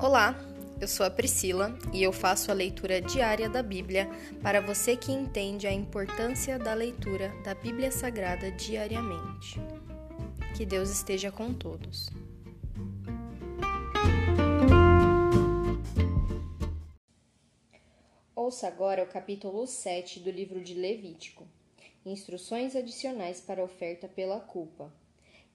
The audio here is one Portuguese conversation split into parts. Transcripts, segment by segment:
Olá, eu sou a Priscila e eu faço a leitura diária da Bíblia para você que entende a importância da leitura da Bíblia Sagrada diariamente. Que Deus esteja com todos. Ouça agora o capítulo 7 do livro de Levítico. Instruções adicionais para a oferta pela culpa.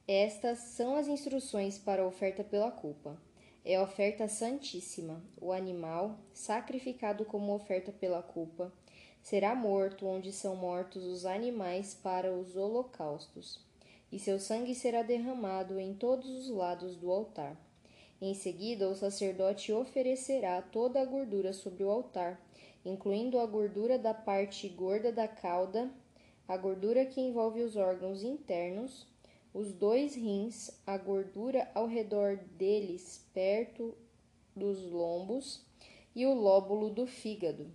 Estas são as instruções para a oferta pela culpa. É oferta santíssima. O animal, sacrificado como oferta pela culpa, será morto onde são mortos os animais para os holocaustos, e seu sangue será derramado em todos os lados do altar. Em seguida, o sacerdote oferecerá toda a gordura sobre o altar, incluindo a gordura da parte gorda da cauda, a gordura que envolve os órgãos internos, os dois rins, a gordura ao redor deles, perto dos lombos, e o lóbulo do fígado.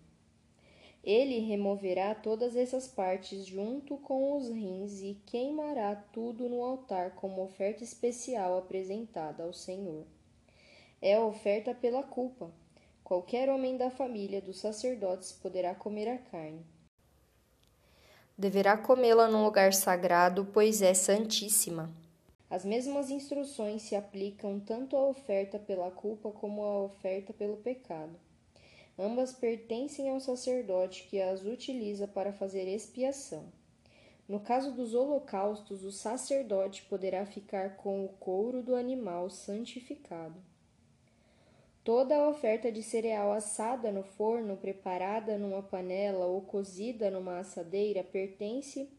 Ele removerá todas essas partes junto com os rins e queimará tudo no altar como oferta especial apresentada ao Senhor. É a oferta pela culpa. Qualquer homem da família dos sacerdotes poderá comer a carne deverá comê-la num lugar sagrado, pois é santíssima. As mesmas instruções se aplicam tanto à oferta pela culpa como à oferta pelo pecado. Ambas pertencem ao sacerdote que as utiliza para fazer expiação. No caso dos holocaustos, o sacerdote poderá ficar com o couro do animal santificado. Toda a oferta de cereal assada no forno, preparada numa panela ou cozida numa assadeira pertence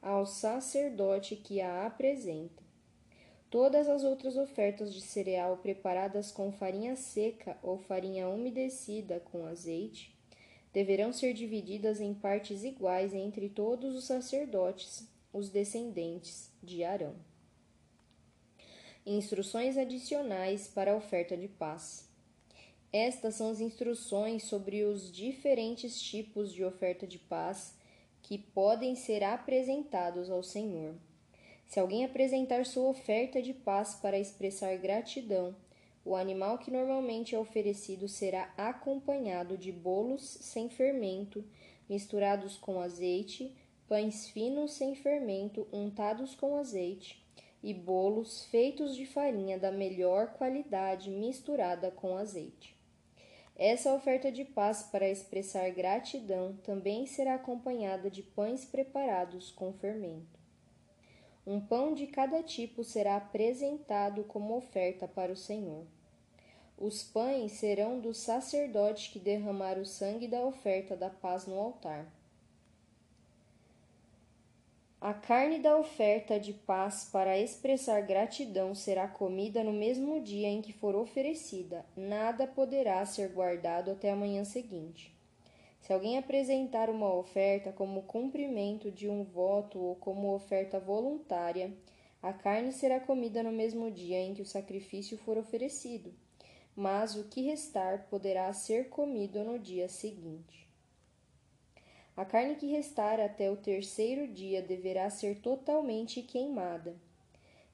ao sacerdote que a apresenta. Todas as outras ofertas de cereal preparadas com farinha seca ou farinha umedecida com azeite deverão ser divididas em partes iguais entre todos os sacerdotes, os descendentes de Arão. Instruções adicionais para a oferta de paz. Estas são as instruções sobre os diferentes tipos de oferta de paz que podem ser apresentados ao Senhor. Se alguém apresentar sua oferta de paz para expressar gratidão, o animal que normalmente é oferecido será acompanhado de bolos sem fermento, misturados com azeite, pães finos sem fermento, untados com azeite, e bolos feitos de farinha da melhor qualidade misturada com azeite. Essa oferta de paz para expressar gratidão também será acompanhada de pães preparados com fermento. Um pão de cada tipo será apresentado como oferta para o Senhor. Os pães serão do sacerdote que derramar o sangue da oferta da paz no altar. A carne da oferta de paz para expressar gratidão será comida no mesmo dia em que for oferecida, nada poderá ser guardado até a manhã seguinte. Se alguém apresentar uma oferta como cumprimento de um voto ou como oferta voluntária, a carne será comida no mesmo dia em que o sacrifício for oferecido, mas o que restar poderá ser comido no dia seguinte. A carne que restar até o terceiro dia deverá ser totalmente queimada.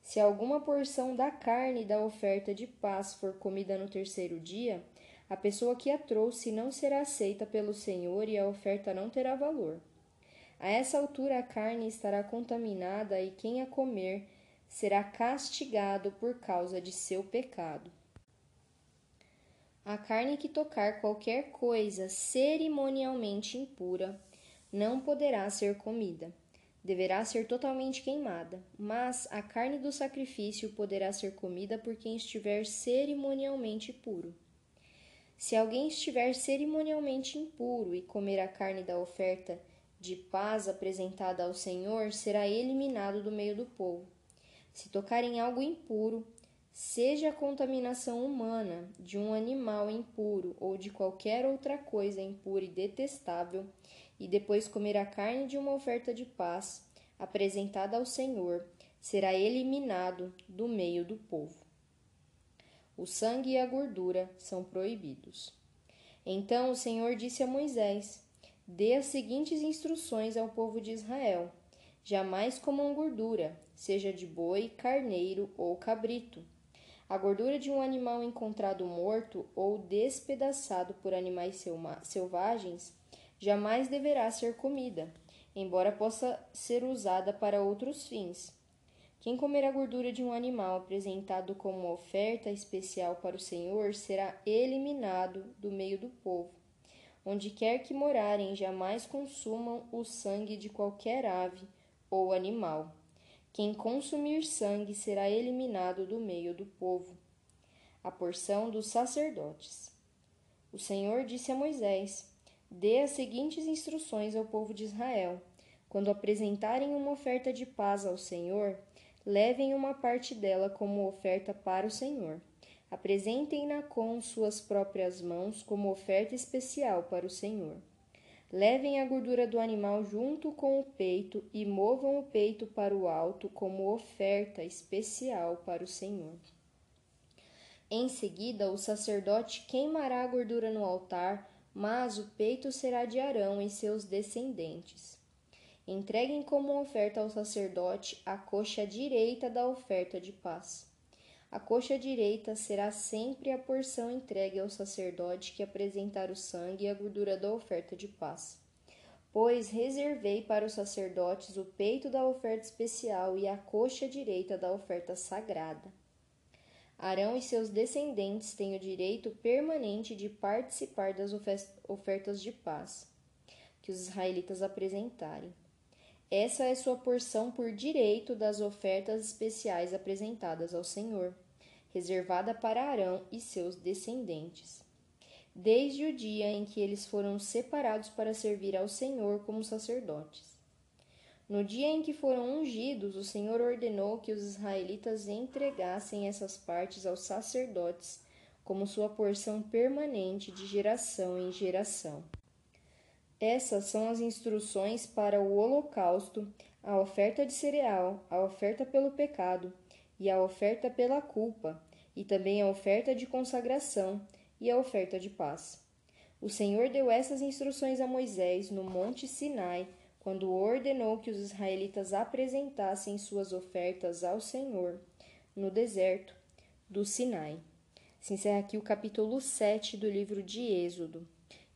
Se alguma porção da carne da oferta de paz for comida no terceiro dia, a pessoa que a trouxe não será aceita pelo Senhor e a oferta não terá valor. A essa altura a carne estará contaminada e quem a comer será castigado por causa de seu pecado. A carne que tocar qualquer coisa cerimonialmente impura não poderá ser comida. Deverá ser totalmente queimada, mas a carne do sacrifício poderá ser comida por quem estiver cerimonialmente puro. Se alguém estiver cerimonialmente impuro e comer a carne da oferta de paz apresentada ao Senhor, será eliminado do meio do povo. Se tocar em algo impuro, seja a contaminação humana, de um animal impuro ou de qualquer outra coisa impura e detestável, e depois comer a carne de uma oferta de paz apresentada ao Senhor, será eliminado do meio do povo. O sangue e a gordura são proibidos. Então o Senhor disse a Moisés: Dê as seguintes instruções ao povo de Israel: Jamais comam gordura, seja de boi, carneiro ou cabrito. A gordura de um animal encontrado morto ou despedaçado por animais selvagens jamais deverá ser comida, embora possa ser usada para outros fins. Quem comer a gordura de um animal apresentado como oferta especial para o Senhor será eliminado do meio do povo. Onde quer que morarem, jamais consumam o sangue de qualquer ave ou animal. Quem consumir sangue será eliminado do meio do povo. A porção dos sacerdotes. O Senhor disse a Moisés: Dê as seguintes instruções ao povo de Israel: quando apresentarem uma oferta de paz ao Senhor, levem uma parte dela como oferta para o Senhor. Apresentem-na com suas próprias mãos como oferta especial para o Senhor. Levem a gordura do animal junto com o peito e movam o peito para o alto como oferta especial para o Senhor. Em seguida, o sacerdote queimará a gordura no altar, mas o peito será de Arão e seus descendentes. Entreguem como oferta ao sacerdote a coxa direita da oferta de paz. A coxa direita será sempre a porção entregue ao sacerdote que apresentar o sangue e a gordura da oferta de paz. Pois reservei para os sacerdotes o peito da oferta especial e a coxa direita da oferta sagrada. Arão e seus descendentes têm o direito permanente de participar das ofertas de paz que os israelitas apresentarem. Essa é sua porção por direito das ofertas especiais apresentadas ao Senhor, reservada para Arão e seus descendentes. Desde o dia em que eles foram separados para servir ao Senhor como sacerdotes. No dia em que foram ungidos, o Senhor ordenou que os israelitas entregassem essas partes aos sacerdotes como sua porção permanente de geração em geração. Essas são as instruções para o holocausto, a oferta de cereal, a oferta pelo pecado e a oferta pela culpa, e também a oferta de consagração e a oferta de paz. O Senhor deu essas instruções a Moisés no Monte Sinai, quando ordenou que os israelitas apresentassem suas ofertas ao Senhor no deserto do Sinai. Se encerra aqui o capítulo 7 do livro de Êxodo.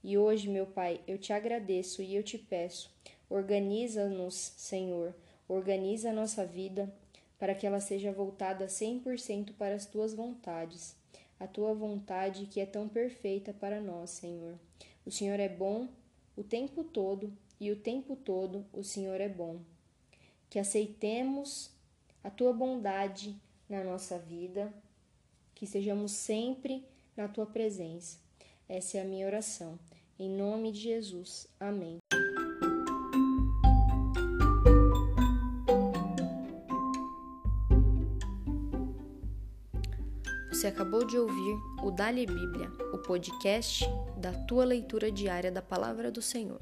E hoje, meu Pai, eu te agradeço e eu te peço, organiza-nos, Senhor, organiza a nossa vida para que ela seja voltada 100% para as tuas vontades, a tua vontade que é tão perfeita para nós, Senhor. O Senhor é bom o tempo todo e o tempo todo o Senhor é bom. Que aceitemos a tua bondade na nossa vida, que sejamos sempre na tua presença. Essa é a minha oração. Em nome de Jesus. Amém. Você acabou de ouvir o Dali Bíblia, o podcast da tua leitura diária da palavra do Senhor.